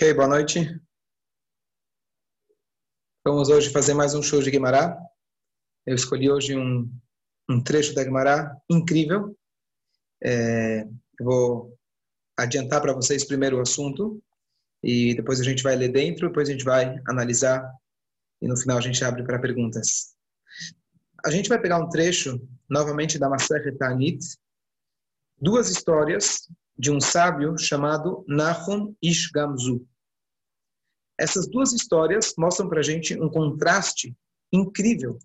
Ok, boa noite. Vamos hoje fazer mais um show de Guimará. Eu escolhi hoje um, um trecho da Guimará incrível. É, vou adiantar para vocês primeiro o assunto e depois a gente vai ler dentro, depois a gente vai analisar e no final a gente abre para perguntas. A gente vai pegar um trecho novamente da Maseret Tanit, duas histórias de um sábio chamado Nahum Ish Gamzu. Essas duas histórias mostram para a gente um contraste incrível.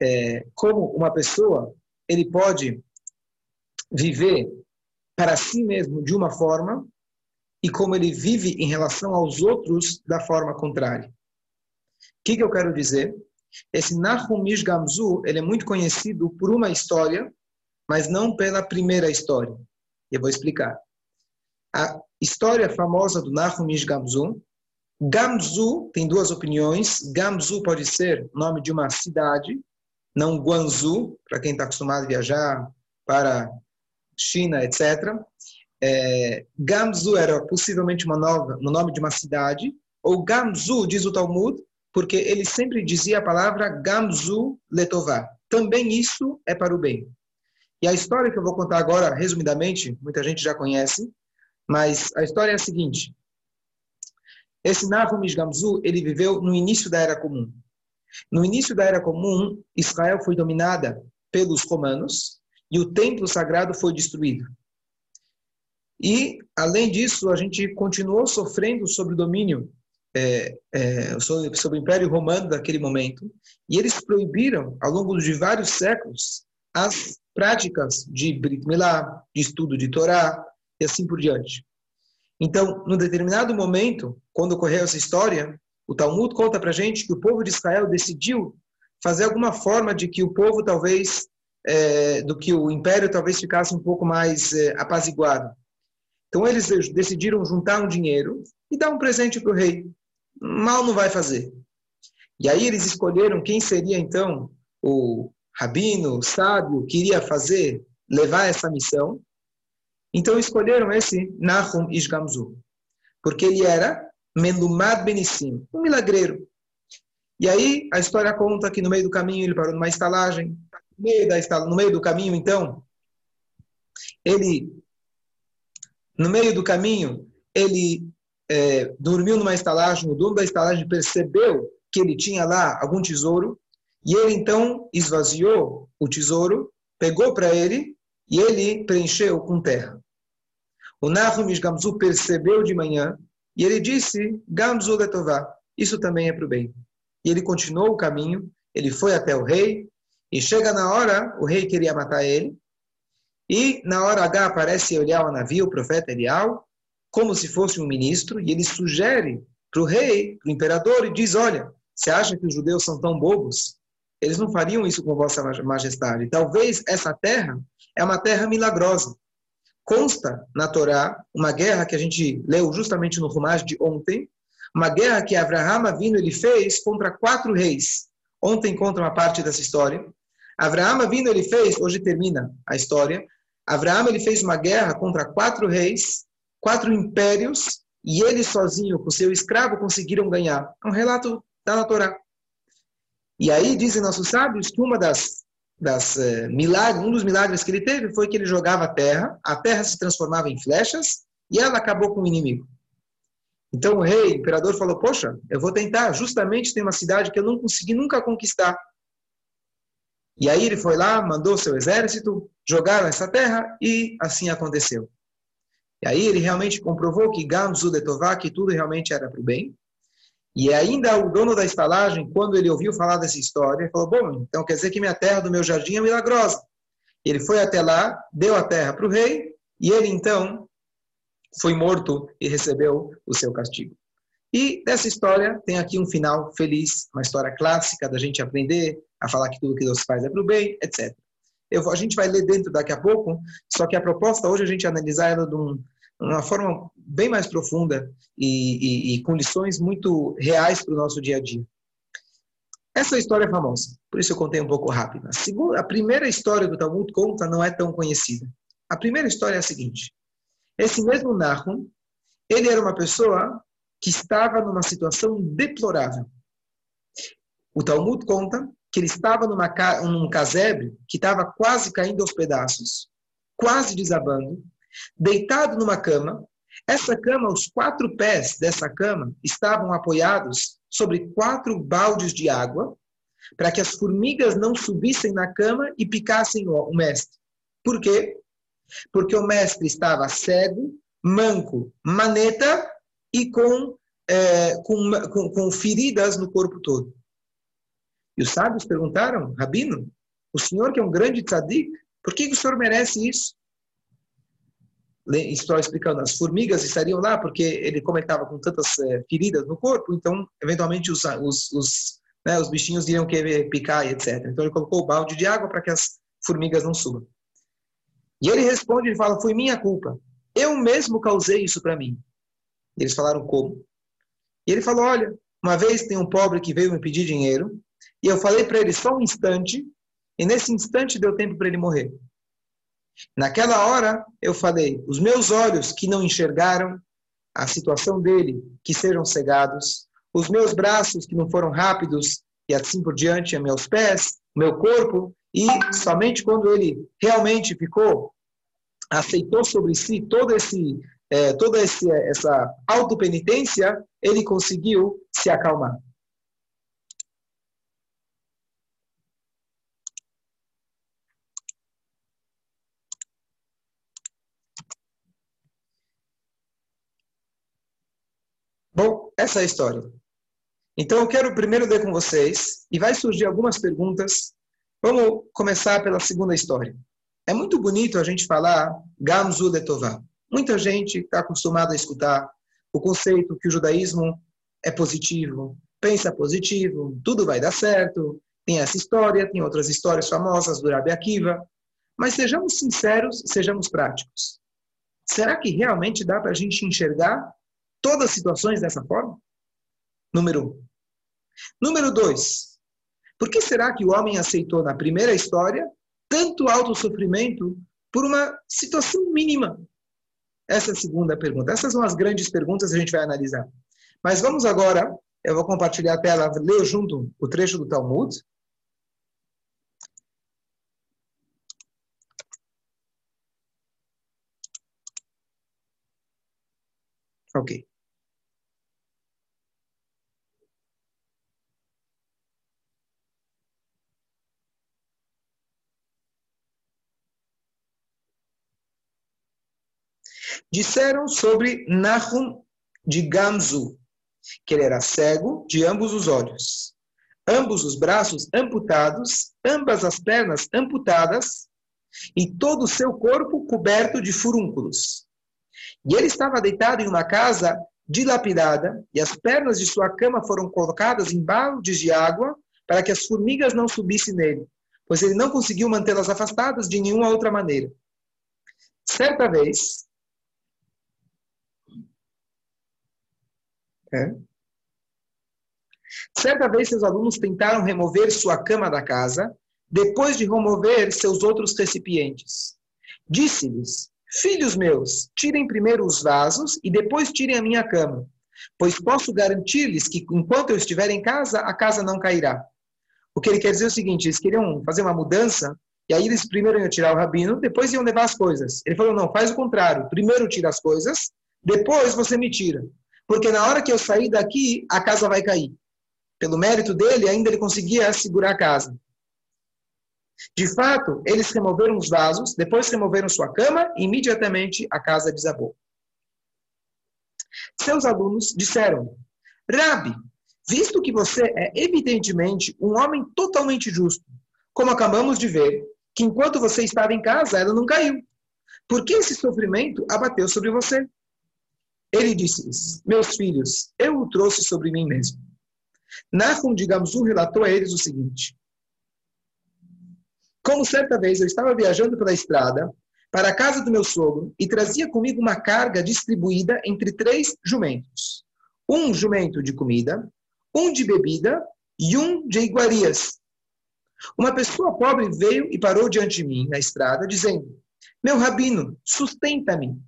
É, como uma pessoa ele pode viver para si mesmo de uma forma e como ele vive em relação aos outros da forma contrária. O que, que eu quero dizer? Esse Nahum Ish Gamzu ele é muito conhecido por uma história, mas não pela primeira história. Eu vou explicar. A história famosa do Nahumish Gamzu. Gamzu tem duas opiniões. Gamzu pode ser nome de uma cidade, não Guangzhou, para quem está acostumado a viajar para China, etc. É, Gamzu era possivelmente uma nova, um nome de uma cidade, ou Gamzu, diz o Talmud, porque ele sempre dizia a palavra Gamzu Letová. Também isso é para o bem. E a história que eu vou contar agora, resumidamente, muita gente já conhece, mas a história é a seguinte. Esse Nahum Gamzu, ele viveu no início da Era Comum. No início da Era Comum, Israel foi dominada pelos romanos e o templo sagrado foi destruído. E, além disso, a gente continuou sofrendo sobre o domínio, é, é, sobre, sobre o Império Romano daquele momento, e eles proibiram, ao longo de vários séculos, as práticas de Brit Milá, de estudo de Torá e assim por diante. Então, num determinado momento, quando ocorreu essa história, o Talmud conta para gente que o povo de Israel decidiu fazer alguma forma de que o povo talvez, é, do que o império talvez ficasse um pouco mais é, apaziguado. Então eles decidiram juntar um dinheiro e dar um presente para o rei. Mal não vai fazer. E aí eles escolheram quem seria então o rabino, sábio, queria fazer, levar essa missão. Então escolheram esse Nahum Ishgamzu, porque ele era Melumad Benissim, um milagreiro. E aí a história conta que no meio do caminho ele parou numa estalagem. No meio, da, no meio do caminho, então, ele, no meio do caminho, ele é, dormiu numa estalagem. O dono da estalagem percebeu que ele tinha lá algum tesouro e ele então esvaziou o tesouro, pegou para ele e ele preencheu com terra. O Nahum Gamzu percebeu de manhã e ele disse: Gamzu letová, isso também é para o bem. E ele continuou o caminho, ele foi até o rei, e chega na hora, o rei queria matar ele, e na hora H aparece Elial navio, o profeta Elial, como se fosse um ministro, e ele sugere para o rei, para o imperador, e diz: Olha, você acha que os judeus são tão bobos? Eles não fariam isso com Vossa Majestade. Talvez essa terra é uma terra milagrosa. Consta na Torá uma guerra que a gente leu justamente no Rumash de ontem, uma guerra que Abraham Avino ele fez contra quatro reis. Ontem conta uma parte dessa história. Abraham Avino ele fez, hoje termina a história. Abraham ele fez uma guerra contra quatro reis, quatro impérios, e ele sozinho com seu escravo conseguiram ganhar. É um relato da Torá. E aí dizem nossos sábios que uma das, das uh, milagres, um dos milagres que ele teve foi que ele jogava a terra, a terra se transformava em flechas e ela acabou com o inimigo. Então o rei, o imperador falou: "Poxa, eu vou tentar, justamente tem uma cidade que eu não consegui nunca conquistar". E aí ele foi lá, mandou seu exército, jogaram essa terra e assim aconteceu. E aí ele realmente comprovou que Gamzu de Tová, que tudo realmente era para o bem. E ainda o dono da estalagem, quando ele ouviu falar dessa história, falou: Bom, então quer dizer que minha terra do meu jardim é milagrosa. Ele foi até lá, deu a terra para o rei, e ele então foi morto e recebeu o seu castigo. E dessa história tem aqui um final feliz, uma história clássica da gente aprender a falar que tudo que Deus faz é para o bem, etc. Eu, a gente vai ler dentro daqui a pouco, só que a proposta hoje é a gente analisar ela de um, uma forma bem mais profunda e, e, e com lições muito reais para o nosso dia a dia. Essa história é famosa, por isso eu contei um pouco rápido. A, segunda, a primeira história do Talmud conta não é tão conhecida. A primeira história é a seguinte: esse mesmo Nahum, ele era uma pessoa que estava numa situação deplorável. O Talmud conta que ele estava numa, num casebre que estava quase caindo aos pedaços, quase desabando, deitado numa cama. Essa cama, os quatro pés dessa cama estavam apoiados sobre quatro baldes de água, para que as formigas não subissem na cama e picassem o mestre. Por quê? Porque o mestre estava cego, manco, maneta e com, é, com, com, com feridas no corpo todo. E os sábios perguntaram, Rabino, o senhor que é um grande tzadik, por que, o senhor merece isso? Estou explicando, as formigas estariam lá porque ele, como ele estava com tantas é, feridas no corpo, então, eventualmente, os, os, os, né, os bichinhos iriam querer picar e etc. Então, ele colocou o balde de água para que as formigas não subam. E ele responde e fala, foi minha culpa. Eu mesmo causei isso para mim. E eles falaram, como? E ele falou, olha, uma vez tem um pobre que veio me pedir dinheiro, e eu falei para ele só um instante, e nesse instante deu tempo para ele morrer. Naquela hora, eu falei: os meus olhos que não enxergaram a situação dele, que sejam cegados, os meus braços que não foram rápidos, e assim por diante, meus pés, meu corpo, e somente quando ele realmente ficou, aceitou sobre si todo esse, é, toda esse, essa autopenitência, ele conseguiu se acalmar. Bom, essa é a história. Então eu quero primeiro ler com vocês e vai surgir algumas perguntas. Vamos começar pela segunda história. É muito bonito a gente falar Gamzu Letová. Muita gente está acostumada a escutar o conceito que o judaísmo é positivo, pensa positivo, tudo vai dar certo. Tem essa história, tem outras histórias famosas do Rabi Akiva. Mas sejamos sinceros, sejamos práticos. Será que realmente dá para a gente enxergar todas as situações dessa forma? Número um. Número dois. Por que será que o homem aceitou na primeira história tanto alto sofrimento por uma situação mínima? Essa é a segunda pergunta. Essas são as grandes perguntas que a gente vai analisar. Mas vamos agora, eu vou compartilhar a tela, ler junto o trecho do Talmud. Ok. Disseram sobre Nahum de Gamzu, que ele era cego de ambos os olhos, ambos os braços amputados, ambas as pernas amputadas e todo o seu corpo coberto de furúnculos. E ele estava deitado em uma casa dilapidada, e as pernas de sua cama foram colocadas em baldes de água para que as formigas não subissem nele, pois ele não conseguiu mantê-las afastadas de nenhuma outra maneira. Certa vez, É. Certa vez, seus alunos tentaram remover sua cama da casa, depois de remover seus outros recipientes. Disse-lhes: Filhos meus, tirem primeiro os vasos e depois tirem a minha cama, pois posso garantir-lhes que enquanto eu estiver em casa, a casa não cairá. O que ele quer dizer é o seguinte: eles queriam fazer uma mudança, e aí eles primeiro iam tirar o rabino, depois iam levar as coisas. Ele falou: não, faz o contrário. Primeiro tira as coisas, depois você me tira porque na hora que eu sair daqui, a casa vai cair. Pelo mérito dele, ainda ele conseguia segurar a casa. De fato, eles removeram os vasos, depois removeram sua cama e imediatamente a casa desabou. Seus alunos disseram: Rabi, visto que você é evidentemente um homem totalmente justo, como acabamos de ver, que enquanto você estava em casa ela não caiu, por que esse sofrimento abateu sobre você? Ele disse-lhes: Meus filhos, eu o trouxe sobre mim mesmo. Nahum de Gamzu relatou a eles o seguinte: Como certa vez eu estava viajando pela estrada para a casa do meu sogro e trazia comigo uma carga distribuída entre três jumentos: um jumento de comida, um de bebida e um de iguarias. Uma pessoa pobre veio e parou diante de mim na estrada, dizendo: Meu rabino, sustenta-me.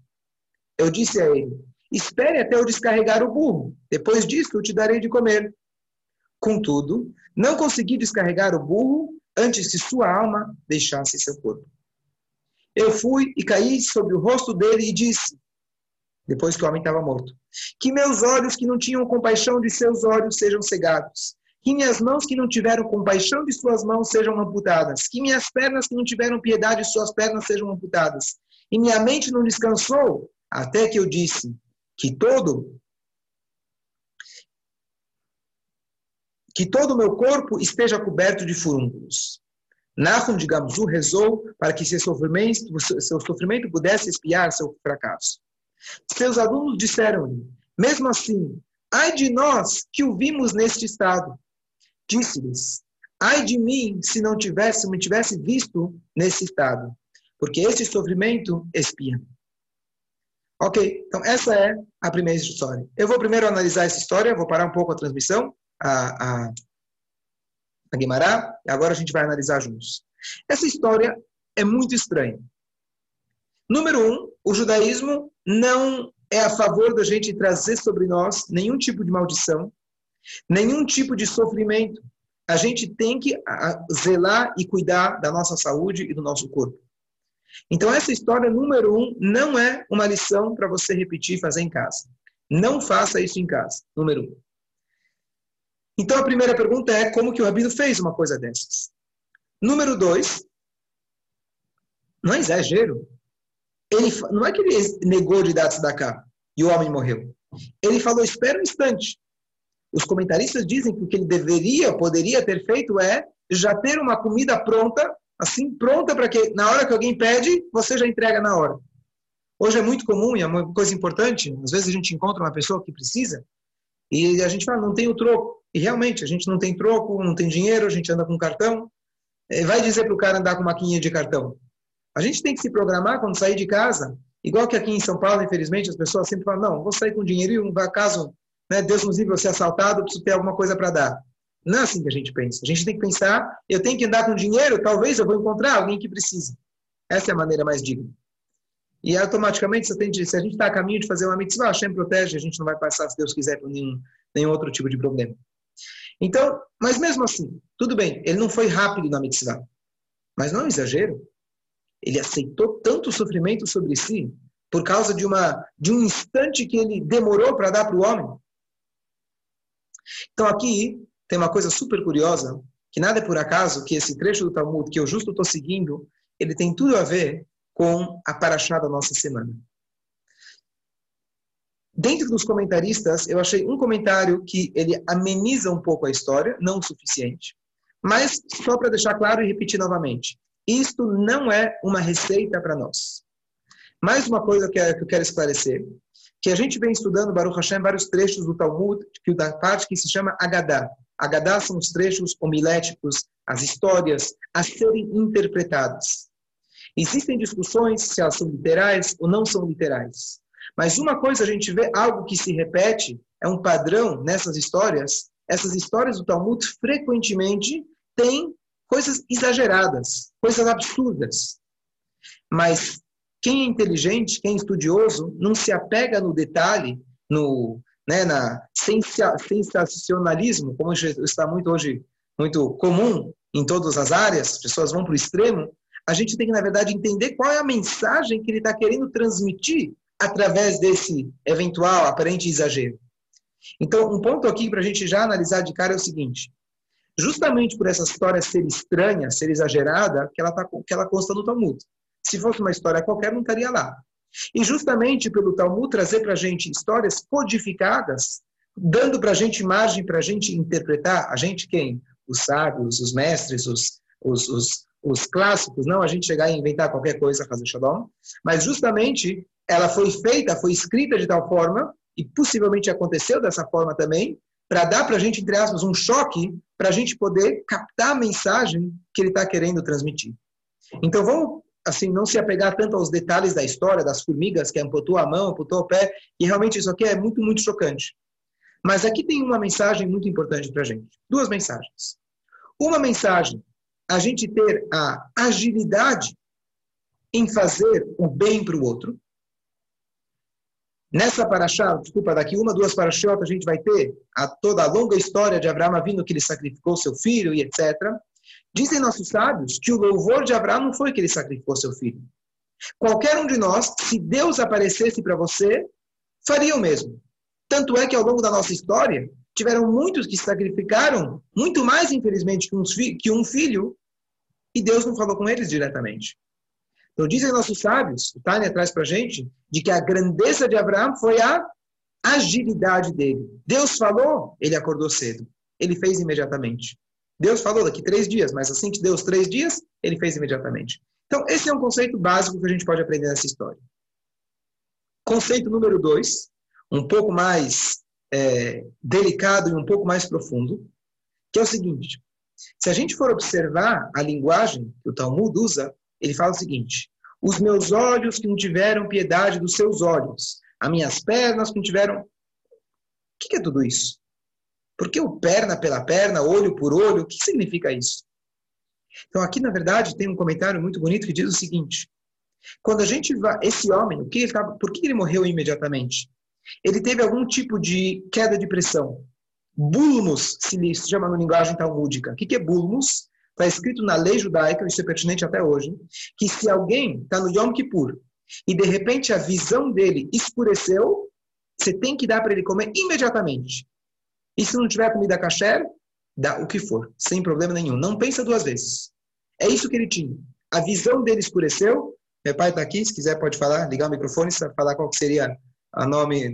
Eu disse a ele: espere até eu descarregar o burro. Depois disso, eu te darei de comer. Contudo, não consegui descarregar o burro antes que sua alma deixasse seu corpo. Eu fui e caí sobre o rosto dele e disse, depois que o homem estava morto, que meus olhos que não tinham compaixão de seus olhos sejam cegados, que minhas mãos que não tiveram compaixão de suas mãos sejam amputadas, que minhas pernas que não tiveram piedade de suas pernas sejam amputadas, e minha mente não descansou até que eu disse que todo que todo o meu corpo esteja coberto de furúnculos. Nahum de Gamzu rezou para que seu sofrimento, seu sofrimento pudesse espiar seu fracasso. Seus alunos disseram-lhe, mesmo assim, ai de nós que o vimos neste estado. Disse-lhes, ai de mim se não tivesse, me tivesse visto nesse estado, porque este sofrimento espia. Ok, então essa é a primeira história. Eu vou primeiro analisar essa história, vou parar um pouco a transmissão, a, a, a Guimará, e agora a gente vai analisar juntos. Essa história é muito estranha. Número um, o judaísmo não é a favor da gente trazer sobre nós nenhum tipo de maldição, nenhum tipo de sofrimento. A gente tem que zelar e cuidar da nossa saúde e do nosso corpo. Então, essa história, número um, não é uma lição para você repetir e fazer em casa. Não faça isso em casa, número um. Então, a primeira pergunta é como que o Rabino fez uma coisa dessas? Número dois, não é exagero. Ele, não é que ele negou de dar cá e o homem morreu. Ele falou, espera um instante. Os comentaristas dizem que o que ele deveria, poderia ter feito é já ter uma comida pronta, assim, pronta para que na hora que alguém pede, você já entrega na hora. Hoje é muito comum e é uma coisa importante, às vezes a gente encontra uma pessoa que precisa e a gente fala, não tem o troco. E realmente, a gente não tem troco, não tem dinheiro, a gente anda com cartão. Vai dizer para o cara andar com maquininha de cartão. A gente tem que se programar quando sair de casa, igual que aqui em São Paulo, infelizmente, as pessoas sempre falam, não, vou sair com dinheirinho, caso né, Deus nos livre, você assaltado, preciso ter alguma coisa para dar. Não é assim que a gente pensa. A gente tem que pensar, eu tenho que andar com dinheiro, talvez eu vou encontrar alguém que precisa. Essa é a maneira mais digna. E automaticamente, você tem de, se a gente está a caminho de fazer uma mitzvah, Hashem protege, a gente não vai passar, se Deus quiser, por nenhum, nenhum outro tipo de problema. Então, mas mesmo assim, tudo bem, ele não foi rápido na mitzvah. Mas não é um exagero. Ele aceitou tanto sofrimento sobre si por causa de, uma, de um instante que ele demorou para dar para o homem. Então aqui tem uma coisa super curiosa, que nada é por acaso que esse trecho do Talmud que eu justo estou seguindo, ele tem tudo a ver com a paraxá da nossa semana. Dentro dos comentaristas, eu achei um comentário que ele ameniza um pouco a história, não o suficiente, mas só para deixar claro e repetir novamente. Isto não é uma receita para nós. Mais uma coisa que eu quero esclarecer, que a gente vem estudando Baruch Hashem vários trechos do Talmud, que da parte que se chama Agadá. Agadá são os trechos homiléticos, as histórias a serem interpretadas. Existem discussões se elas são literais ou não são literais. Mas uma coisa a gente vê algo que se repete, é um padrão nessas histórias. Essas histórias do Talmud frequentemente têm coisas exageradas, coisas absurdas. Mas quem é inteligente, quem é estudioso, não se apega no detalhe, no, né, na sensacionalismo, como está muito hoje muito comum em todas as áreas, as pessoas vão para o extremo. A gente tem que, na verdade, entender qual é a mensagem que ele está querendo transmitir através desse eventual aparente exagero. Então, um ponto aqui para a gente já analisar de cara é o seguinte: justamente por essa história ser estranha, ser exagerada, que ela, tá, que ela consta no Talmud. Se fosse uma história qualquer, não estaria lá. E justamente pelo Talmud trazer para a gente histórias codificadas, dando para a gente margem para a gente interpretar, a gente quem? Os sábios, os mestres, os, os, os, os clássicos, não a gente chegar e inventar qualquer coisa, fazer shalom, mas justamente ela foi feita, foi escrita de tal forma, e possivelmente aconteceu dessa forma também, para dar para a gente, entre aspas, um choque, para a gente poder captar a mensagem que ele está querendo transmitir. Então vamos, assim, não se apegar tanto aos detalhes da história das formigas que amputou a mão, amputou o pé, e realmente isso aqui é muito, muito chocante. Mas aqui tem uma mensagem muito importante para a gente. Duas mensagens. Uma mensagem, a gente ter a agilidade em fazer o bem para o outro, Nessa paraxá, desculpa, daqui uma, duas paraxotas, a gente vai ter a, toda a longa história de Abraão vindo que ele sacrificou seu filho e etc. Dizem nossos sábios que o louvor de Abraão não foi que ele sacrificou seu filho. Qualquer um de nós, se Deus aparecesse para você, faria o mesmo. Tanto é que ao longo da nossa história, tiveram muitos que sacrificaram, muito mais, infelizmente, que um, filho, e Deus não falou com eles diretamente. Então, dizem nossos sábios, o Tânia traz para a gente, de que a grandeza de Abraão foi a agilidade dele. Deus falou, ele acordou cedo. Ele fez imediatamente. Deus falou daqui três dias, mas assim que deu os três dias, ele fez imediatamente. Então, esse é um conceito básico que a gente pode aprender nessa história. Conceito número dois, um pouco mais é, delicado e um pouco mais profundo, que é o seguinte: se a gente for observar a linguagem que o Talmud usa, ele fala o seguinte: os meus olhos que não tiveram piedade dos seus olhos, as minhas pernas que não tiveram. O que é tudo isso? Por que o perna pela perna, olho por olho? O que significa isso? Então, aqui, na verdade, tem um comentário muito bonito que diz o seguinte: quando a gente vai. Esse homem, o que ele tava, por que ele morreu imediatamente? Ele teve algum tipo de queda de pressão. Bulmus se chama na linguagem talmúdica. O que é bulmus? Está escrito na lei judaica, isso é pertinente até hoje, que se alguém está no Yom Kippur e de repente a visão dele escureceu, você tem que dar para ele comer imediatamente. E se não tiver comida kasher, dá o que for, sem problema nenhum. Não pensa duas vezes. É isso que ele tinha. A visão dele escureceu. Meu pai está aqui, se quiser pode falar, ligar o microfone, falar qual seria a nome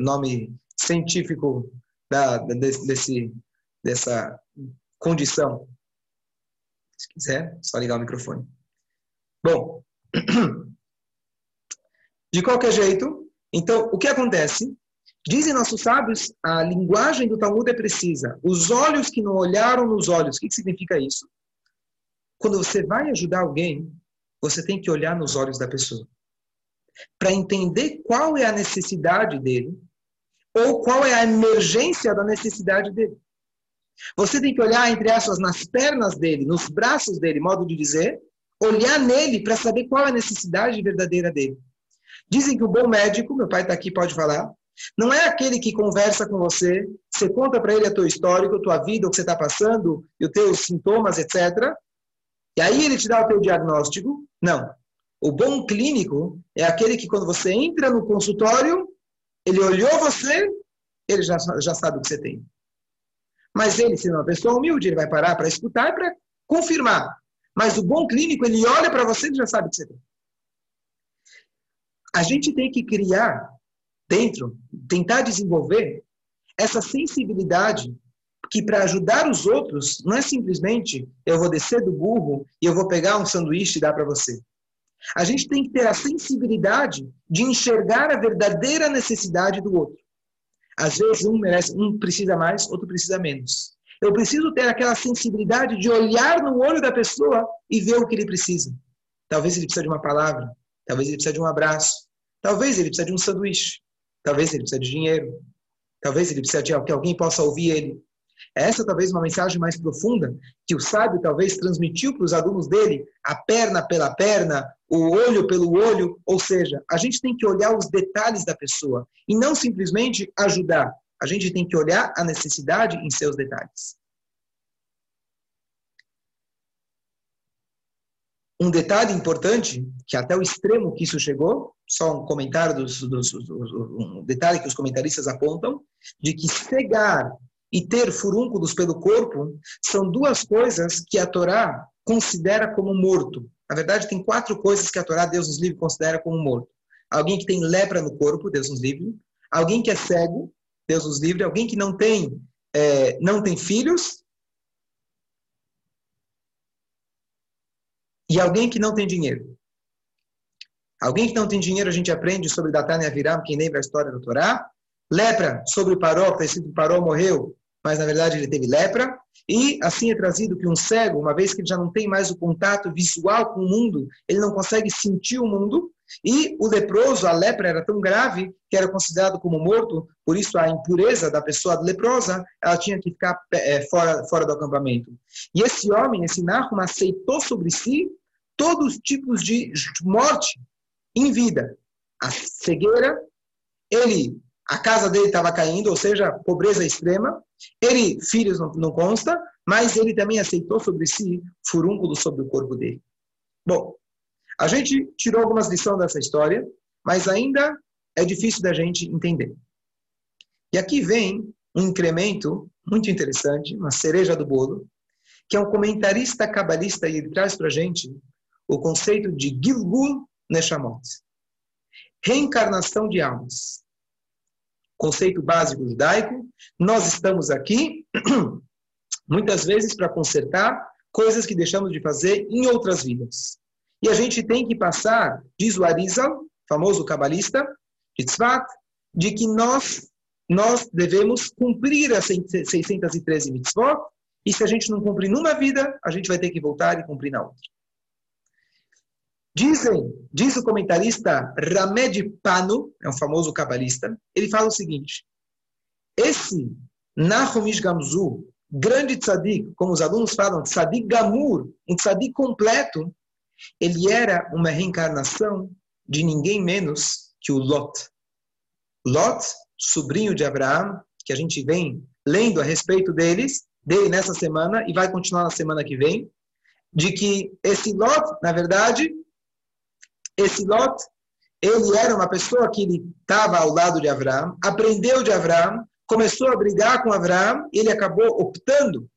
nome científico da, desse dessa condição. Se quiser, só ligar o microfone. Bom, de qualquer jeito, então o que acontece? Dizem nossos sábios, a linguagem do Talmud é precisa. Os olhos que não olharam nos olhos, o que significa isso? Quando você vai ajudar alguém, você tem que olhar nos olhos da pessoa para entender qual é a necessidade dele ou qual é a emergência da necessidade dele. Você tem que olhar, entre aspas, nas pernas dele, nos braços dele, modo de dizer, olhar nele para saber qual é a necessidade verdadeira dele. Dizem que o bom médico, meu pai está aqui, pode falar, não é aquele que conversa com você, você conta para ele a tua história, a tua vida, o que você está passando, e os teus sintomas, etc. E aí ele te dá o teu diagnóstico. Não. O bom clínico é aquele que, quando você entra no consultório, ele olhou você, ele já, já sabe o que você tem. Mas ele, sendo uma pessoa humilde, ele vai parar para escutar e para confirmar. Mas o bom clínico, ele olha para você e já sabe o que você tem. A gente tem que criar dentro, tentar desenvolver essa sensibilidade que para ajudar os outros não é simplesmente eu vou descer do burro e eu vou pegar um sanduíche e dar para você. A gente tem que ter a sensibilidade de enxergar a verdadeira necessidade do outro. Às vezes um merece, um precisa mais, outro precisa menos. Eu preciso ter aquela sensibilidade de olhar no olho da pessoa e ver o que ele precisa. Talvez ele precise de uma palavra, talvez ele precise de um abraço, talvez ele precise de um sanduíche, talvez ele precise de dinheiro, talvez ele precise de que alguém possa ouvir ele. Essa talvez uma mensagem mais profunda que o sábio talvez transmitiu para os alunos dele, a perna pela perna, o olho pelo olho, ou seja, a gente tem que olhar os detalhes da pessoa e não simplesmente ajudar. A gente tem que olhar a necessidade em seus detalhes. Um detalhe importante, que até o extremo que isso chegou, só um comentário dos, dos, um detalhe que os comentaristas apontam, de que cegar e ter furúnculos pelo corpo são duas coisas que a Torá considera como morto. Na verdade, tem quatro coisas que a Torá, Deus nos livre, considera como morto. Alguém que tem lepra no corpo, Deus nos livre. Alguém que é cego, Deus nos livre. Alguém que não tem, é, não tem filhos. E alguém que não tem dinheiro. Alguém que não tem dinheiro, a gente aprende sobre Datan e Aviram, quem lembra a história do Torá. Lepra, sobre o Paró, que está que Paró morreu, mas na verdade ele teve lepra. E assim é trazido que um cego, uma vez que ele já não tem mais o contato visual com o mundo, ele não consegue sentir o mundo. E o leproso, a lepra era tão grave que era considerado como morto, por isso a impureza da pessoa leprosa, ela tinha que ficar é, fora, fora do acampamento. E esse homem, esse Nahum, aceitou sobre si todos os tipos de morte em vida. A cegueira, ele, a casa dele estava caindo, ou seja, pobreza extrema. Ele, filhos não, não consta, mas ele também aceitou sobre si furúnculo sobre o corpo dele. Bom, a gente tirou algumas lições dessa história, mas ainda é difícil da gente entender. E aqui vem um incremento muito interessante, uma cereja do bolo, que é um comentarista cabalista e ele traz para a gente o conceito de Gilgul Neshamot, reencarnação de almas. Conceito básico judaico, nós estamos aqui muitas vezes para consertar coisas que deixamos de fazer em outras vidas. E a gente tem que passar, diz o Arizal, famoso cabalista, de Tzvat, de que nós, nós devemos cumprir as 613 mitzvot, e se a gente não cumprir numa vida, a gente vai ter que voltar e cumprir na outra. Dizem, diz o comentarista Ramed Pano, é um famoso cabalista, ele fala o seguinte: esse Nahumish Gamzu, grande tzadik, como os alunos falam, tzadik gamur, um tzadik completo, ele era uma reencarnação de ninguém menos que o Lot. Lot, sobrinho de Abraão, que a gente vem lendo a respeito deles, dele nessa semana e vai continuar na semana que vem, de que esse Lot, na verdade, esse Lot, ele era uma pessoa que ele estava ao lado de Abraão, aprendeu de Abraão, começou a brigar com Abraão, e ele acabou optando,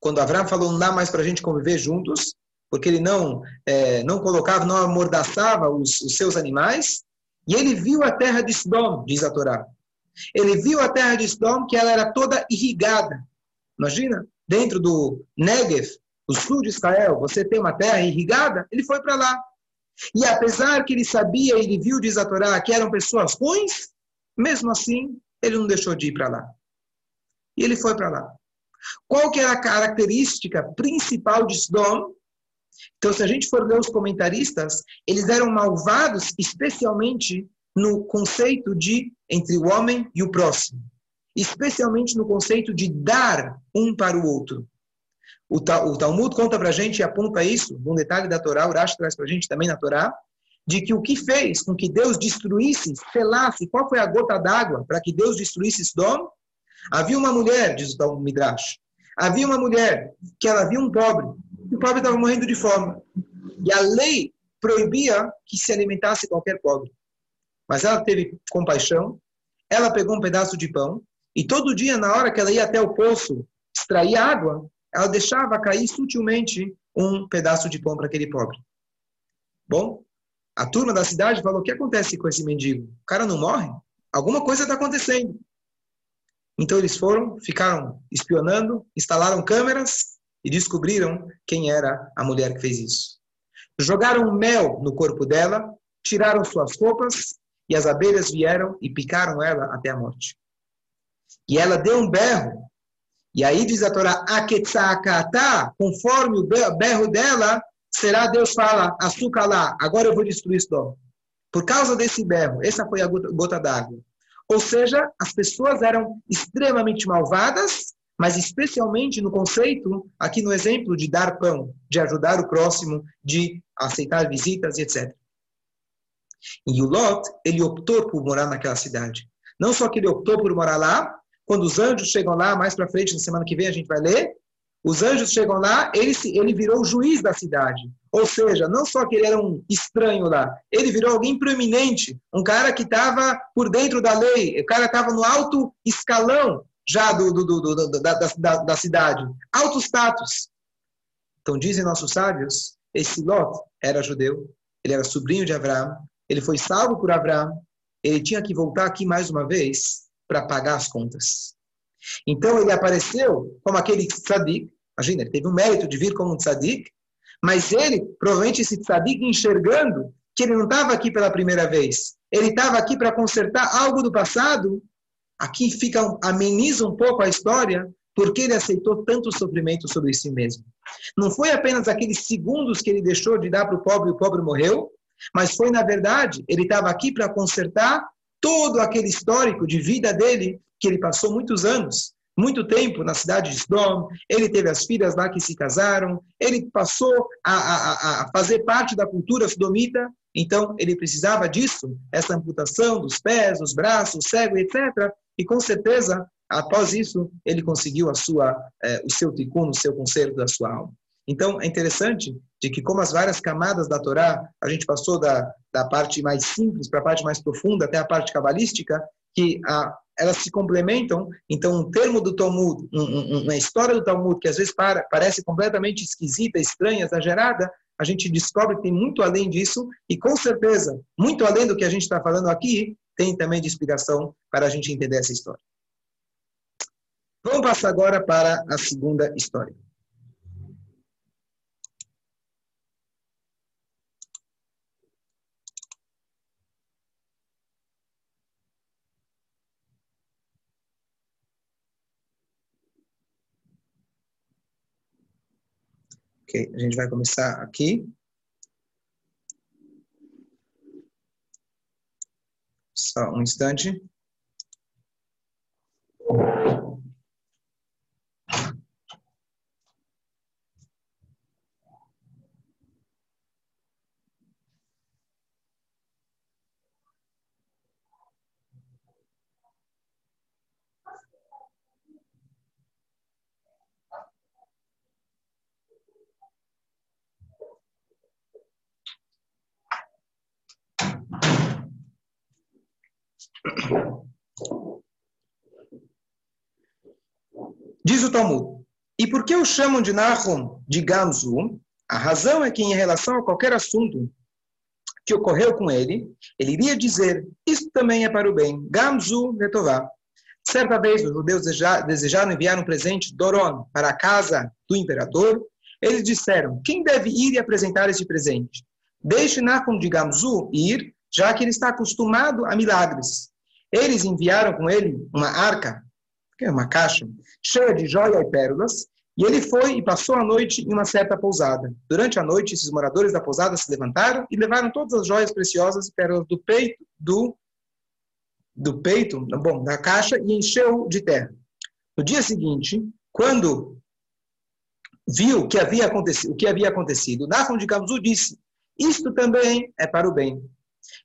quando Abraão falou não dá mais para a gente conviver juntos, porque ele não é, não colocava, não amordaçava os, os seus animais, e ele viu a terra de Sodom, diz a Torá. Ele viu a terra de Sodom que ela era toda irrigada. Imagina, dentro do Negev, o sul de Israel, você tem uma terra irrigada, ele foi para lá. E apesar que ele sabia, ele viu, diz a Torá, que eram pessoas ruins, mesmo assim, ele não deixou de ir para lá. E ele foi para lá. Qual que era a característica principal de Sodom? Então, se a gente for ler os comentaristas, eles eram malvados especialmente no conceito de entre o homem e o próximo. Especialmente no conceito de dar um para o outro. O, Talmud conta para a gente e aponta isso, um detalhe da Torá, o Urash traz para a gente também na Torá, de que o que fez com que Deus destruísse, selasse, qual foi a gota d'água para que Deus destruísse Sodom? Havia uma mulher, diz o Talmud Midrash, havia uma mulher que ela viu um pobre, e o pobre estava morrendo de fome. E a lei proibia que se alimentasse qualquer pobre. Mas ela teve compaixão, ela pegou um pedaço de pão, e todo dia, na hora que ela ia até o poço extrair água, ela deixava cair sutilmente um pedaço de pão para aquele pobre. Bom, a turma da cidade falou: o que acontece com esse mendigo? O cara não morre? Alguma coisa está acontecendo. Então eles foram, ficaram espionando, instalaram câmeras e descobriram quem era a mulher que fez isso. Jogaram mel no corpo dela, tiraram suas roupas e as abelhas vieram e picaram ela até a morte. E ela deu um berro e aí diz a Torá, Aketsakata, conforme o berro dela, será Deus fala, açúcar lá, agora eu vou destruir isso. Por causa desse berro, essa foi a gota d'água. Ou seja, as pessoas eram extremamente malvadas, mas especialmente no conceito, aqui no exemplo de dar pão, de ajudar o próximo, de aceitar visitas e etc. E o Lot, ele optou por morar naquela cidade. Não só que ele optou por morar lá, quando os anjos chegam lá, mais para frente, na semana que vem a gente vai ler, os anjos chegam lá, ele, ele virou o juiz da cidade. Ou seja, não só que ele era um estranho lá, ele virou alguém proeminente, um cara que estava por dentro da lei, o cara estava no alto escalão já do, do, do, do da, da, da cidade, alto status. Então dizem nossos sábios, esse Lot era judeu, ele era sobrinho de Abraão, ele foi salvo por Abraão, ele tinha que voltar aqui mais uma vez para pagar as contas. Então ele apareceu como aquele tzadik, imagina, ele teve o mérito de vir como um tzadik, mas ele, provavelmente esse tzadik enxergando que ele não estava aqui pela primeira vez, ele estava aqui para consertar algo do passado, aqui fica ameniza um pouco a história, porque ele aceitou tanto sofrimento sobre si mesmo. Não foi apenas aqueles segundos que ele deixou de dar para o pobre e o pobre morreu, mas foi, na verdade, ele estava aqui para consertar todo aquele histórico de vida dele, que ele passou muitos anos, muito tempo na cidade de Sdom, ele teve as filhas lá que se casaram, ele passou a, a, a fazer parte da cultura sodomita, então ele precisava disso, essa amputação dos pés, dos braços, cego, etc. E com certeza, após isso, ele conseguiu a sua, eh, o seu tikkun, o seu conserto da sua alma. Então, é interessante de que, como as várias camadas da Torá, a gente passou da, da parte mais simples para a parte mais profunda, até a parte cabalística, que a, elas se complementam. Então, um termo do Talmud, um, um, uma história do Talmud, que às vezes para, parece completamente esquisita, estranha, exagerada, a gente descobre que tem muito além disso, e com certeza, muito além do que a gente está falando aqui, tem também de explicação para a gente entender essa história. Vamos passar agora para a segunda história. Ok, a gente vai começar aqui. Só um instante. Diz o Talmud. E por que o chamam de Nahum de Gamzu? A razão é que, em relação a qualquer assunto que ocorreu com ele, ele iria dizer: Isso também é para o bem. Gamzu Netová. Certa vez, os judeus desejaram enviar um presente Doron para a casa do imperador. Eles disseram: Quem deve ir e apresentar esse presente? Deixe Nahum de Gamzu ir, já que ele está acostumado a milagres. Eles enviaram com ele uma arca, que é uma caixa, cheia de joia e pérolas, e ele foi e passou a noite em uma certa pousada. Durante a noite, esses moradores da pousada se levantaram e levaram todas as joias preciosas e pérolas do peito, do, do peito, bom, da caixa e encheu de terra. No dia seguinte, quando viu que havia acontecido, o que havia acontecido, Nahum de Gamzu disse: Isto também é para o bem.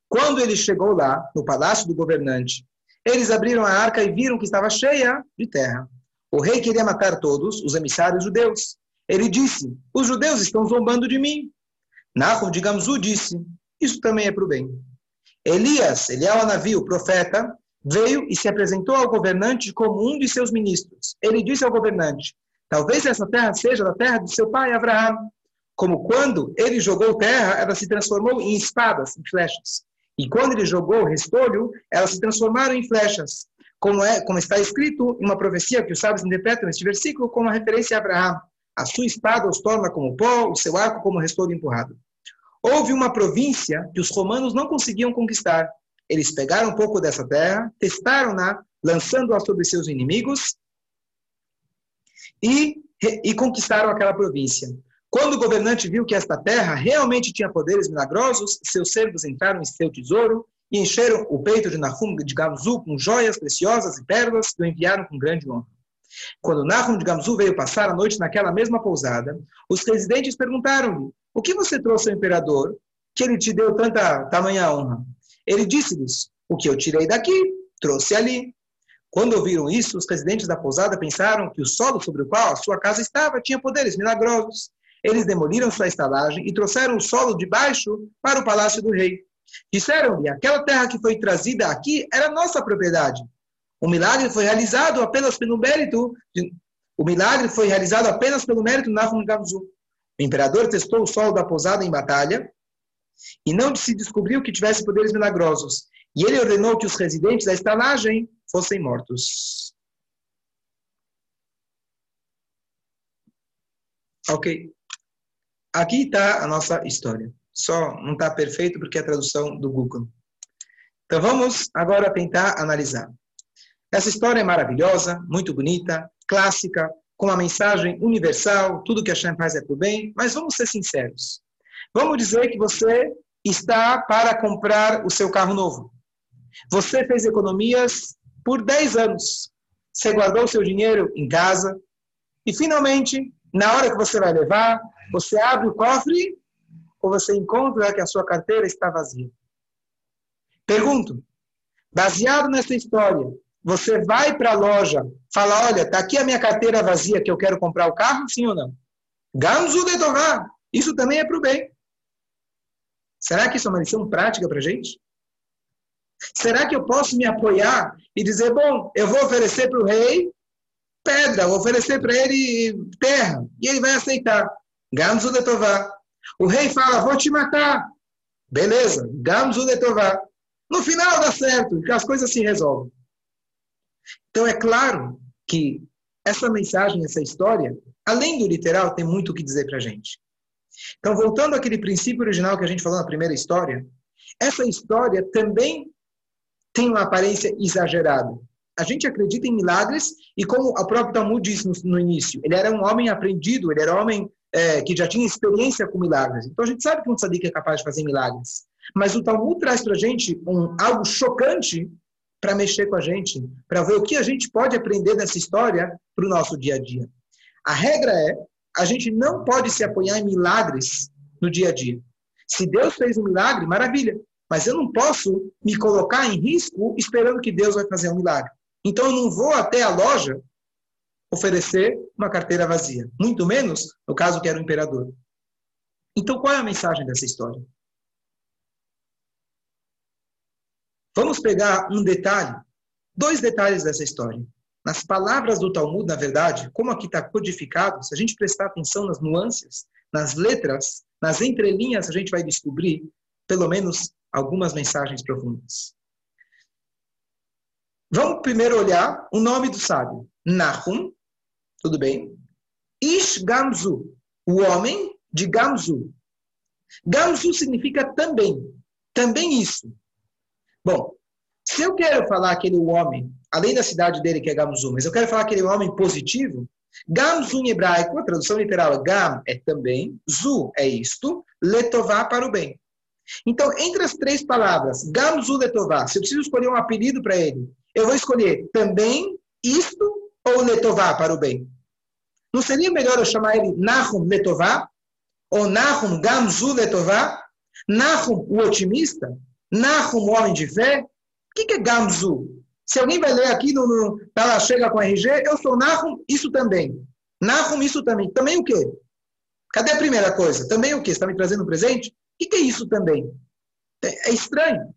Quando ele chegou lá, no palácio do governante, eles abriram a arca e viram que estava cheia de terra. O rei queria matar todos os emissários judeus. Ele disse: Os judeus estão zombando de mim. Nahum de Gamzu disse: Isso também é para o bem. Elias, Eliel Anavi, o profeta, veio e se apresentou ao governante como um de seus ministros. Ele disse ao governante: Talvez essa terra seja da terra de seu pai Abraão. Como quando ele jogou terra, ela se transformou em espadas, em flechas. E quando ele jogou o restolho, elas se transformaram em flechas, como, é, como está escrito em uma profecia que os sábios interpretam neste versículo como uma referência a Abraão. A sua espada os torna como pó, o seu arco como restolho empurrado. Houve uma província que os romanos não conseguiam conquistar. Eles pegaram um pouco dessa terra, testaram-na, lançando-a sobre seus inimigos e, e conquistaram aquela província. Quando o governante viu que esta terra realmente tinha poderes milagrosos, seus servos entraram em seu tesouro e encheram o peito de Nahum de Gamzu com joias preciosas e pérolas e o enviaram com grande honra. Quando Nahum de Gamzu veio passar a noite naquela mesma pousada, os residentes perguntaram-lhe: O que você trouxe ao imperador que ele te deu tanta tamanha honra? Ele disse-lhes: O que eu tirei daqui, trouxe ali. Quando ouviram isso, os residentes da pousada pensaram que o solo sobre o qual a sua casa estava tinha poderes milagrosos eles demoliram sua estalagem e trouxeram o solo de baixo para o palácio do rei. Disseram-lhe: aquela terra que foi trazida aqui era nossa propriedade. O milagre foi realizado apenas pelo mérito. De... O milagre foi realizado apenas pelo mérito de Nahum. O imperador testou o solo da pousada em batalha e não se descobriu que tivesse poderes milagrosos. E ele ordenou que os residentes da estalagem fossem mortos. Ok. Aqui está a nossa história. Só não está perfeito porque é a tradução do Google. Então vamos agora tentar analisar. Essa história é maravilhosa, muito bonita, clássica, com uma mensagem universal, tudo que a Shem faz é para o bem, mas vamos ser sinceros. Vamos dizer que você está para comprar o seu carro novo. Você fez economias por 10 anos. Você guardou o seu dinheiro em casa e finalmente, na hora que você vai levar, você abre o cofre ou você encontra que a sua carteira está vazia? Pergunto, baseado nessa história, você vai para a loja, fala, olha, está aqui a minha carteira vazia que eu quero comprar o carro, sim ou não? Gamzu de Torá. Isso também é para o bem. Será que isso é uma lição prática para a gente? Será que eu posso me apoiar e dizer, bom, eu vou oferecer para o rei pedra, vou oferecer para ele terra, e ele vai aceitar. Gamzu de Tová. O rei fala, vou te matar. Beleza, Gamzu de Tová. No final dá certo, as coisas se resolvem. Então é claro que essa mensagem, essa história, além do literal, tem muito o que dizer para a gente. Então, voltando àquele princípio original que a gente falou na primeira história, essa história também tem uma aparência exagerada. A gente acredita em milagres e como o próprio Talmud disse no, no início, ele era um homem aprendido, ele era um homem é, que já tinha experiência com milagres. Então a gente sabe que um tzadik é capaz de fazer milagres. Mas o Talmud traz para a gente um, algo chocante para mexer com a gente, para ver o que a gente pode aprender dessa história para o nosso dia a dia. A regra é, a gente não pode se apoiar em milagres no dia a dia. Se Deus fez um milagre, maravilha. Mas eu não posso me colocar em risco esperando que Deus vai fazer um milagre. Então eu não vou até a loja oferecer uma carteira vazia. Muito menos no caso que era o imperador. Então qual é a mensagem dessa história? Vamos pegar um detalhe, dois detalhes dessa história. Nas palavras do Talmud, na verdade, como aqui está codificado, se a gente prestar atenção nas nuances, nas letras, nas entrelinhas, a gente vai descobrir, pelo menos, algumas mensagens profundas. Vamos primeiro olhar o nome do sábio. Nahum, tudo bem? Ish Gamzu, o homem de Gamzu. Gamzu significa também, também isso. Bom, se eu quero falar aquele homem, além da cidade dele que é Gamzu, mas eu quero falar aquele homem positivo, Gamzu em hebraico, a tradução literal é Gam é também, Zu é isto, Letová para o bem. Então, entre as três palavras, Gamzu Letová, se eu preciso escolher um apelido para ele, eu vou escolher também isto ou Letová para o bem. Não seria melhor eu chamar ele Nahum Letová? Ou Nahum Gamzu Letová? Nahum, o otimista? Nahum, o homem de fé? O que é Gamzu? Se alguém vai ler aqui, no, no, ela chega com RG, eu sou Nahum, isso também. Nahum, isso também. Também o quê? Cadê a primeira coisa? Também o quê? Você está me trazendo um presente? O que é isso também? É, é estranho.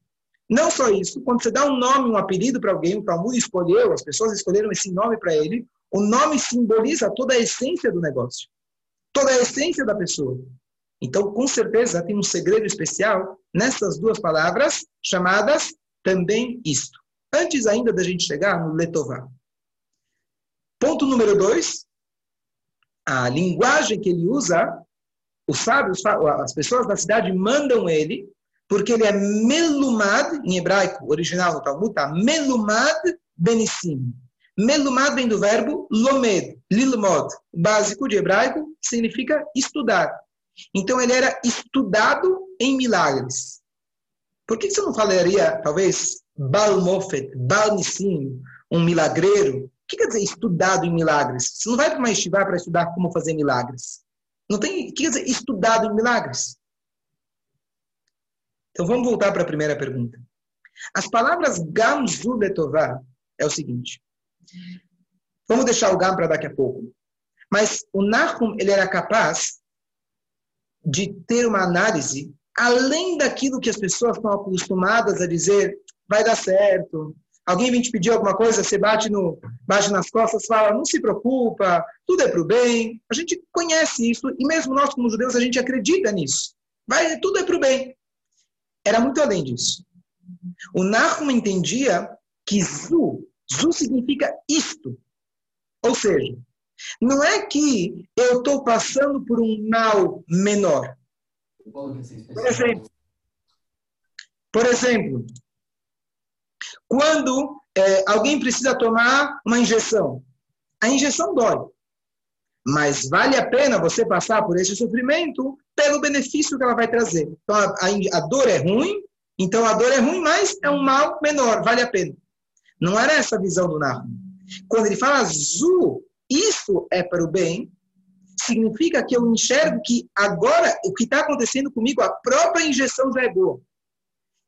Não só isso, quando você dá um nome, um apelido para alguém, o Talmud escolheu, as pessoas escolheram esse nome para ele, o nome simboliza toda a essência do negócio, toda a essência da pessoa. Então, com certeza, tem um segredo especial nessas duas palavras chamadas também isto. Antes ainda da gente chegar no Letová. Ponto número dois, a linguagem que ele usa, os sábios, as pessoas da cidade mandam ele porque ele é melumad, em hebraico, original no Talmud, tá? melumad benissim. Melumad vem do verbo lomed, lilmod, básico de hebraico, significa estudar. Então ele era estudado em milagres. Por que você não falaria, talvez, balmofet, balnissim, um milagreiro? O que quer dizer estudado em milagres? Você não vai para uma estivá para estudar como fazer milagres. Não tem, o que quer dizer estudado em milagres? Então vamos voltar para a primeira pergunta. As palavras Gamzu Letová é o seguinte. Vamos deixar o Gam para daqui a pouco. Mas o Nahum, ele era capaz de ter uma análise além daquilo que as pessoas estão acostumadas a dizer, vai dar certo. Alguém vem te pedir alguma coisa, você bate, no, bate nas costas, fala, não se preocupa, tudo é para o bem. A gente conhece isso e mesmo nós como judeus a gente acredita nisso. Vai, tudo é para o bem era muito além disso. O Nahum entendia que Zu, Zu significa isto. Ou seja, não é que eu estou passando por um mal menor. Por exemplo, por exemplo quando é, alguém precisa tomar uma injeção, a injeção dói. Mas vale a pena você passar por esse sofrimento pelo benefício que ela vai trazer. Então, a, a, dor é ruim, então a dor é ruim, mas é um mal menor, vale a pena. Não era essa a visão do Nahum. Quando ele fala azul, isso é para o bem, significa que eu enxergo que agora o que está acontecendo comigo, a própria injeção já é boa.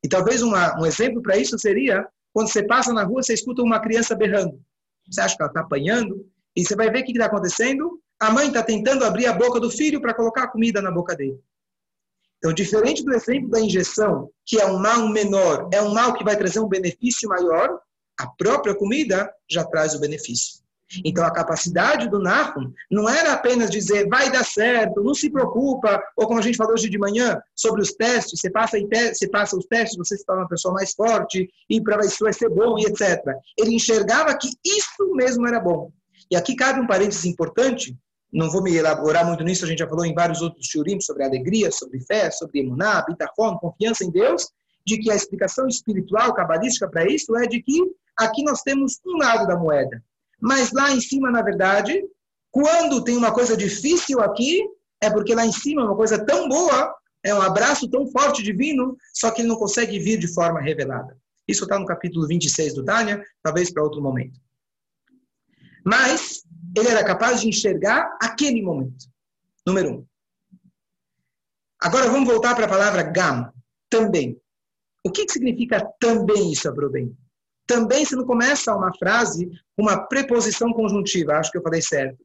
E talvez uma, um exemplo para isso seria quando você passa na rua, você escuta uma criança berrando. Você acha que ela está apanhando? E você vai ver o que está acontecendo. A mãe está tentando abrir a boca do filho para colocar a comida na boca dele. Então, diferente do exemplo da injeção, que é um mal menor, é um mal que vai trazer um benefício maior, a própria comida já traz o benefício. Então, a capacidade do Nahum não era apenas dizer vai dar certo, não se preocupa, ou como a gente falou hoje de manhã, sobre os testes, você passa, você passa os testes, você se torna uma pessoa mais forte, e para isso vai ser bom, e etc. Ele enxergava que isso mesmo era bom. E aqui cabe um parênteses importante, não vou me elaborar muito nisso, a gente já falou em vários outros shurim sobre alegria, sobre fé, sobre emuná, bitachon, confiança em Deus, de que a explicação espiritual, cabalística para isso é de que aqui nós temos um lado da moeda. Mas lá em cima, na verdade, quando tem uma coisa difícil aqui, é porque lá em cima é uma coisa tão boa, é um abraço tão forte divino, só que ele não consegue vir de forma revelada. Isso está no capítulo 26 do Tânia, talvez para outro momento. Mas ele era capaz de enxergar aquele momento. Número um. Agora vamos voltar para a palavra gam, também. O que, que significa também isso, bem? Também se não começa uma frase com uma preposição conjuntiva, acho que eu falei certo.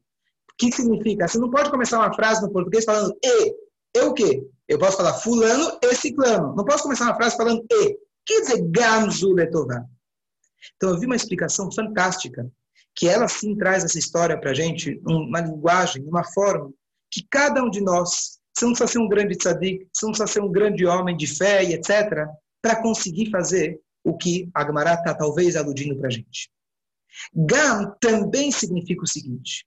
O que significa? Você não pode começar uma frase no português falando e. Eu o quê? Eu posso falar fulano e ciclano. Não posso começar uma frase falando e. Quer dizer gamzu letová? Então eu vi uma explicação fantástica, que ela sim traz essa história para a gente, uma linguagem, uma forma, que cada um de nós, você não precisa ser um grande tzadik, você não precisa ser um grande homem de fé e etc., para conseguir fazer o que a Gemara está talvez aludindo para a gente. Gam também significa o seguinte.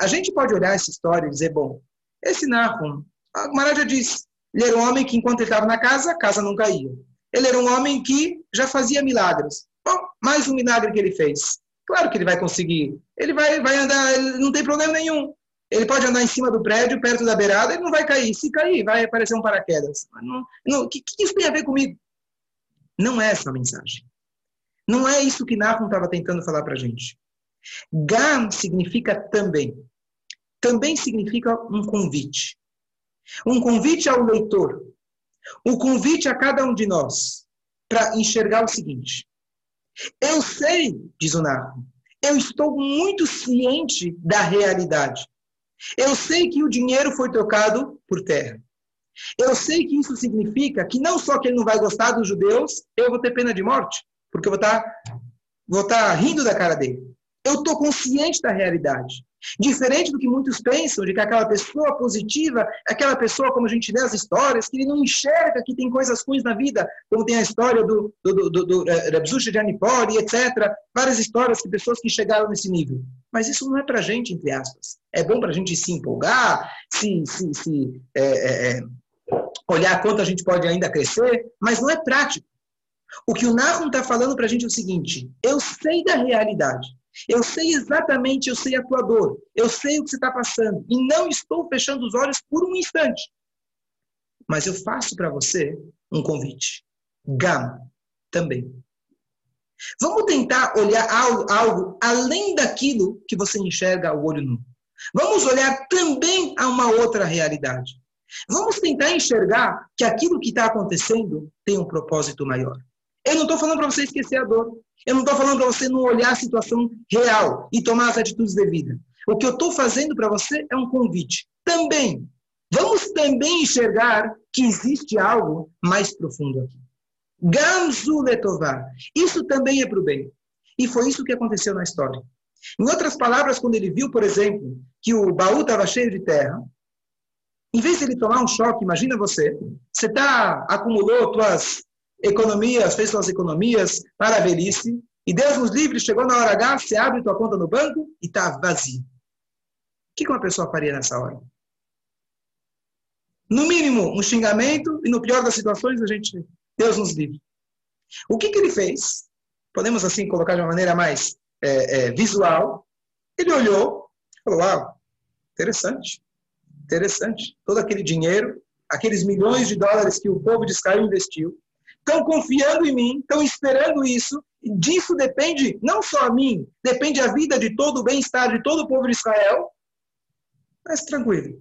A gente pode olhar essa história e dizer, bom, esse Nahum, a Gemara já disse, ele era um homem que enquanto ele estava na casa, a casa não caía. Ele era um homem que já fazia milagres. Bom, mais um milagre que ele fez. Claro que ele vai conseguir. Ele vai, vai andar, não tem problema nenhum. Ele pode andar em cima do prédio, perto da beirada, ele não vai cair. Se cair, vai aparecer um paraquedas. O que, que isso tem a ver comigo? Não é essa a mensagem. Não é isso que Nahum estava tentando falar para a gente. Gam significa também. Também significa um convite. Um convite ao leitor. Um convite a cada um de nós para enxergar o seguinte. Eu sei, diz o Nahum, eu estou muito ciente da realidade. Eu sei que o dinheiro foi trocado por terra. Eu sei que isso significa que não só que ele não vai gostar dos judeus, eu vou ter pena de morte, porque eu vou estar, tá, vou estar tá rindo da cara dele. Eu estou consciente da realidade. Diferente do que muitos pensam, de que aquela pessoa positiva é aquela pessoa, como a gente lê as histórias, que ele não enxerga que tem coisas ruins na vida, como tem a história do, do, eh, de Anipori, etc. Várias histórias de pessoas que chegaram nesse nível. Mas isso não é para gente, entre aspas. É bom para a gente se empolgar, se, se, se é, é, olhar quanto a gente pode ainda crescer, mas não é prático. O que o Nahum está falando para a gente é o seguinte: eu sei da realidade, eu sei exatamente, eu sei a tua dor, eu sei o que você está passando, e não estou fechando os olhos por um instante. Mas eu faço para você um convite. Gam, também. Vamos tentar olhar algo, algo além daquilo que você enxerga ao olho nu. Vamos olhar também a uma outra realidade. Vamos tentar enxergar que aquilo que está acontecendo tem um propósito maior. Eu não estou falando para você esquecer a dor. Eu não estou falando para você não olhar a situação real e tomar as atitudes devidas. O que eu estou fazendo para você é um convite. Também, vamos também enxergar que existe algo mais profundo aqui. Gamzu letová. Isso também é para o bem. E foi isso que aconteceu na história. Em outras palavras, quando ele viu, por exemplo, que o baú estava cheio de terra, em vez de ele tomar um choque, imagina você, você tá, acumulou suas economias, fez suas economias para a velhice, e Deus nos livre, chegou na hora H, você abre tua conta no banco e está vazio. O que uma pessoa faria nessa hora? No mínimo, um xingamento, e no pior das situações, a gente, Deus nos livre. O que, que ele fez? Podemos assim colocar de uma maneira mais é, é, visual. Ele olhou, falou: Uau, interessante. Interessante. Todo aquele dinheiro, aqueles milhões de dólares que o povo de Israel investiu, estão confiando em mim, estão esperando isso. Disso depende não só a mim, depende a vida de todo o bem-estar de todo o povo de Israel. Mas tranquilo,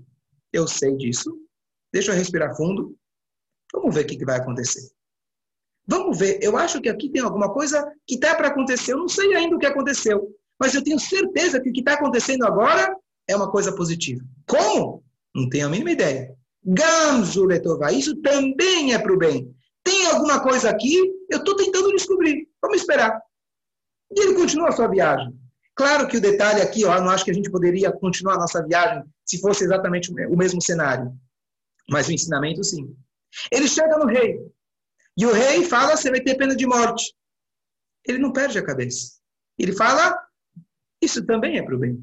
eu sei disso, deixa eu respirar fundo, vamos ver o que, vai acontecer. Vamos ver, eu acho que aqui tem alguma coisa que está para acontecer, eu não sei ainda o que aconteceu, mas eu tenho certeza que o que está acontecendo agora é uma coisa positiva. Como? Não tenho a mínima ideia. Gamzu letová, isso também é para o bem. Tem alguma coisa aqui? Eu estou tentando descobrir. Vamos esperar. E ele continua a sua viagem. Claro que o detalhe aqui, ó, eu não acho que a gente poderia continuar a nossa viagem se fosse exatamente o mesmo cenário. Mas o ensinamento, sim. Ele chega no rei. E o rei fala: você vai ter pena de morte. Ele não perde a cabeça. Ele fala: isso também é para o bem.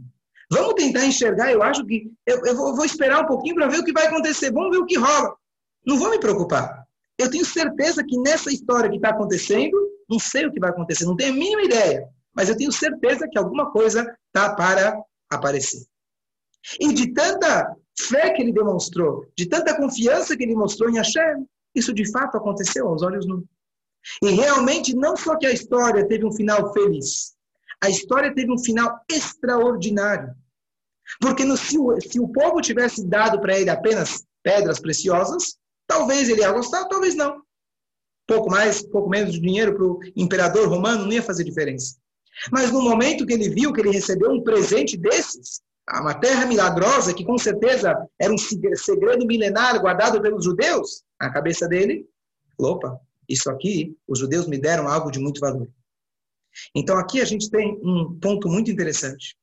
Vamos tentar enxergar. Eu acho que eu, eu vou, vou esperar um pouquinho para ver o que vai acontecer. Vamos ver o que rola. Não vou me preocupar. Eu tenho certeza que nessa história que está acontecendo, não sei o que vai acontecer, não tenho a mínima ideia. Mas eu tenho certeza que alguma coisa está para aparecer. E de tanta fé que ele demonstrou, de tanta confiança que ele mostrou em Hashem, isso de fato aconteceu aos olhos nus. E realmente, não só que a história teve um final feliz, a história teve um final extraordinário. Porque no, se, o, se o povo tivesse dado para ele apenas pedras preciosas, talvez ele ia gostar, talvez não. Pouco mais, pouco menos de dinheiro para o imperador romano não ia fazer diferença. Mas no momento que ele viu que ele recebeu um presente desses, uma terra milagrosa, que com certeza era um segredo milenar guardado pelos judeus, na cabeça dele, opa, isso aqui, os judeus me deram algo de muito valor. Então aqui a gente tem um ponto muito interessante.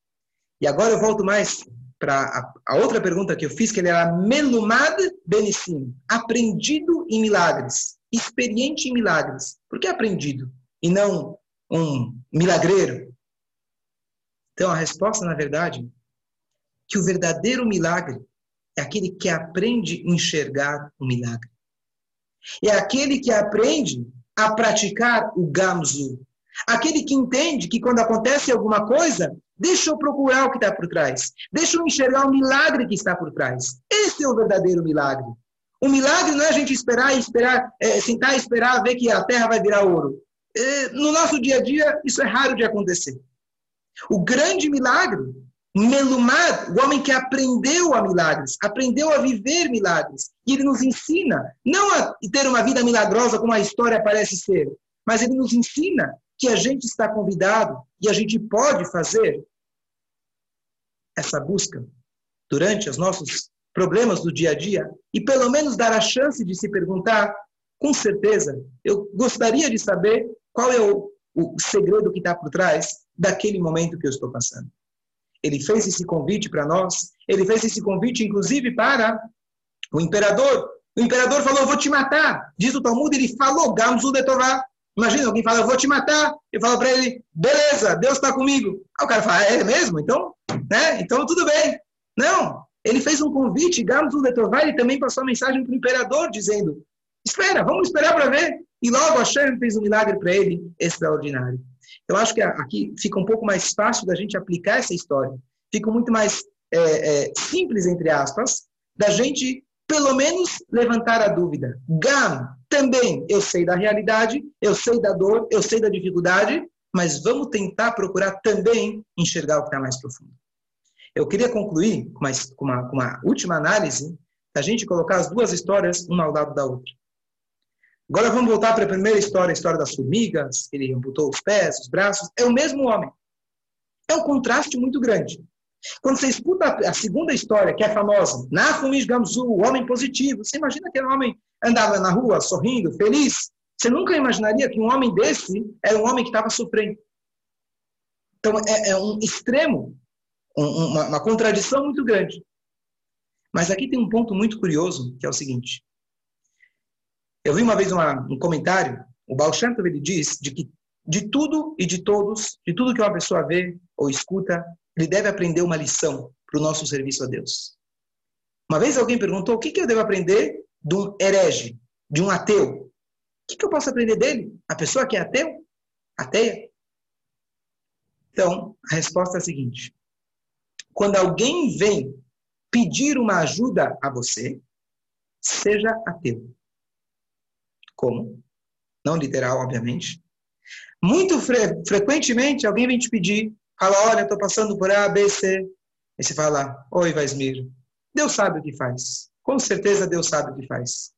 E agora eu volto mais para a, a, outra pergunta que eu fiz, que ele era melumad benissim, aprendido em milagres, experiente em milagres. Por que aprendido e não um milagreiro? Então a resposta, na verdade, que o verdadeiro milagre é aquele que aprende a enxergar o milagre. É aquele que aprende a praticar o gamzu, Aquele que entende que quando acontece alguma coisa, deixa eu procurar o que está por trás. Deixa eu enxergar o milagre que está por trás. Esse é o verdadeiro milagre. O milagre não é a gente esperar e esperar, é, sentar e esperar ver que a terra vai virar ouro. É, no nosso dia a dia, isso é raro de acontecer. O grande milagre, Melumad, o homem que aprendeu a milagres, aprendeu a viver milagres. E ele nos ensina, não a ter uma vida milagrosa como a história parece ser, mas ele nos ensina que a gente está convidado e a gente pode fazer essa busca durante os nossos problemas do dia a dia e pelo menos dar a chance de se perguntar, com certeza, eu gostaria de saber qual é o, o segredo que está por trás daquele momento que eu estou passando. Ele fez esse convite para nós, ele fez esse convite inclusive para o imperador. O imperador falou, vou te matar. Diz o Talmud, ele falou, Gamzu de Torah. Imagina, alguém fala, eu vou te matar. Eu falo para ele, beleza, Deus está comigo. Aí o cara fala, é mesmo? Então, né? Então tudo bem. Não, ele fez um convite, Gamos Letová, ele também passou a mensagem para o imperador, dizendo, espera, vamos esperar para ver. E logo Hashem fez um milagre para ele extraordinário. Eu acho que aqui fica um pouco mais fácil da gente aplicar essa história. Fica muito mais é, é, simples, entre aspas, da gente pelo menos levantar a dúvida. Gam, também eu sei da realidade, eu sei da dor, eu sei da dificuldade, mas vamos tentar procurar também enxergar o que está mais profundo. Eu queria concluir com uma, com, uma, última análise, a gente colocar as duas histórias uma ao lado da outra. Agora vamos voltar para a primeira história, a história das formigas, ele amputou os pés, os braços. É o mesmo homem. É um contraste muito grande. Quando você escuta a segunda história, que é famosa, Nafumish Gamzu, o homem positivo, você imagina aquele homem andava na rua sorrindo, feliz? Você nunca imaginaria que um homem desse era um homem que estava sofrendo. Então, é, é um extremo, um, uma, uma, contradição muito grande. Mas aqui tem um ponto muito curioso, que é o seguinte. Eu vi uma vez uma, um comentário, o Baal Shem Tov, ele diz de que de tudo e de todos, de tudo que uma pessoa vê ou escuta, ele deve aprender uma lição para o nosso serviço a Deus. Uma vez alguém perguntou: o que, que eu devo aprender de um herege, de um ateu? O que, que eu posso aprender dele? A pessoa que é ateu? Ateia? Então, a resposta é a seguinte: quando alguém vem pedir uma ajuda a você, seja ateu. Como? Não literal, obviamente. Muito fre frequentemente alguém vem te pedir Fala, olha, estou passando por A, B, C. Aí você fala, oi, Vaismir, Deus sabe o que faz. Com certeza Deus sabe o que faz.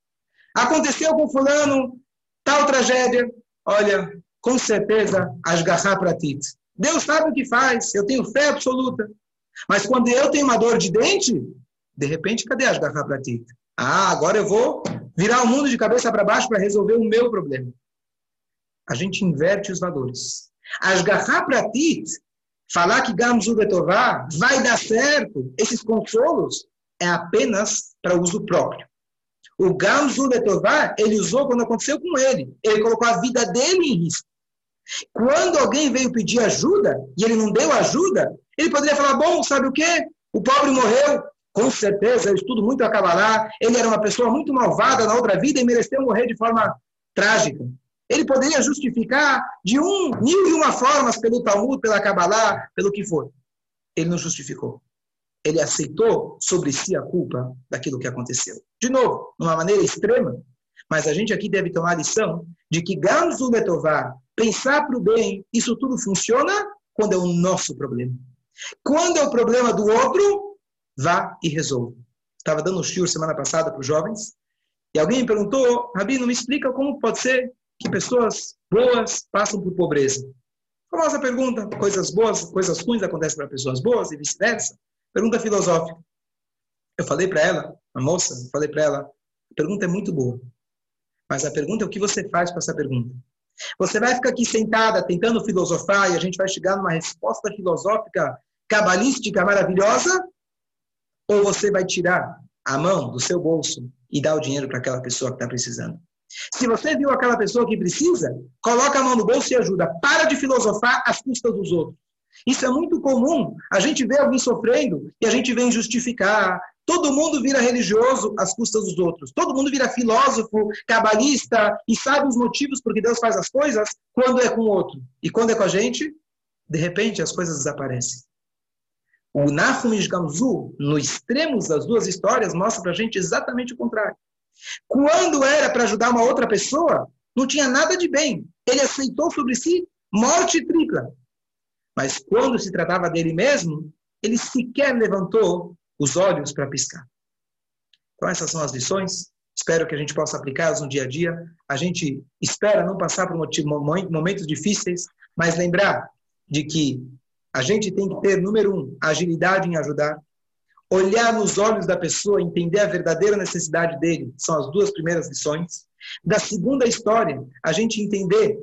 Aconteceu com fulano tal tragédia. Olha, com certeza, asgarrar para ti. Deus sabe o que faz, eu tenho fé absoluta. Mas quando eu tenho uma dor de dente, de repente, cadê asgarrar para ti? Ah, agora eu vou virar o mundo de cabeça para baixo para resolver o meu problema. A gente inverte os valores. Asgarrar para ti, falar que Gamzu Betová vai dar certo, esses consolos, é apenas para uso próprio. O Gamzu Betová, ele usou quando aconteceu com ele. Ele colocou a vida dele em risco. Quando alguém veio pedir ajuda e ele não deu ajuda, ele poderia falar: bom, sabe o quê? O pobre morreu, com certeza, eu estudo muito a Kabbalah, ele era uma pessoa muito malvada na outra vida e mereceu morrer de forma trágica. Ele poderia justificar de um, mil e uma formas pelo Talmud, pela Kabbalah, pelo que for. Ele não justificou. Ele aceitou sobre si a culpa daquilo que aconteceu. De novo, de uma maneira extrema, mas a gente aqui deve tomar a lição de que Gamzu Betová, pensar para o bem, isso tudo funciona quando é o nosso problema. Quando é o problema do outro, vá e resolva. Estava dando um shiur semana passada para os jovens, e alguém me perguntou, Rabino, me explica como pode ser que pessoas boas passam por pobreza. Famosa pergunta, coisas boas, coisas ruins acontecem para pessoas boas e vice-versa. Pergunta filosófica. Eu falei para ela, a moça, eu falei para ela, a pergunta é muito boa. Mas a pergunta é o que você faz com essa pergunta. Você vai ficar aqui sentada tentando filosofar e a gente vai chegar numa resposta filosófica cabalística maravilhosa? Ou você vai tirar a mão do seu bolso e dar o dinheiro para aquela pessoa que está precisando? Se você viu aquela pessoa que precisa, coloca a mão no bolso e ajuda. Para de filosofar às custas dos outros. Isso é muito comum. A gente vê alguém sofrendo e a gente vem justificar, Todo mundo vira religioso às custas dos outros. Todo mundo vira filósofo, cabalista e sabe os motivos por que Deus faz as coisas quando é com o outro. E quando é com a gente, de repente as coisas desaparecem. O Nahum e Gamzu, no extremo das duas histórias, mostra para a gente exatamente o contrário. Quando era para ajudar uma outra pessoa, não tinha nada de bem. Ele aceitou sobre si morte tripla. Mas quando se tratava dele mesmo, ele sequer levantou os olhos para piscar. Então, essas são as lições. Espero que a gente possa aplicá-las no dia a dia. A gente espera não passar por momentos difíceis, mas lembrar de que a gente tem que ter, número um, agilidade em ajudar, olhar nos olhos da pessoa, entender a verdadeira necessidade dele, são as duas primeiras lições. Da segunda história, a gente entender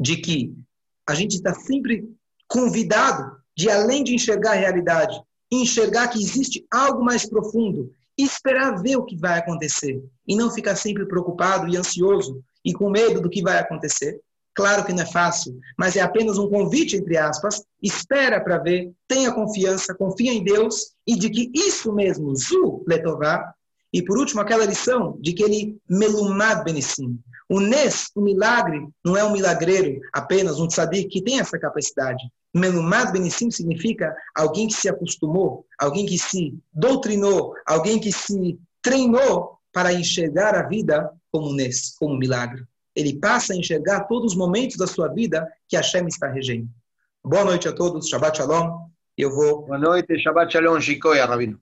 de que a gente está sempre convidado de, além de enxergar a realidade, enxergar que existe algo mais profundo e esperar ver o que vai acontecer e não ficar sempre preocupado e ansioso e com medo do que vai acontecer. Claro que não é fácil, mas é apenas um convite, entre aspas. Espera para ver, tenha confiança, confia em Deus e de que isso mesmo, Zu Letová. E por último, aquela lição de que ele melumad benissim. O Nes, o milagre, não é um milagreiro, apenas um tzadik que tem essa capacidade. Melumad Benissim significa alguém que se acostumou, alguém que se doutrinou, alguém que se treinou para enxergar a vida como nes, como milagre. Ele passa a enxergar todos os momentos da sua vida que Hashem está regendo. Boa noite a todos, Shabbat Shalom. Eu vou. Boa noite, Shabbat Shalom, Shikoya, Rabino.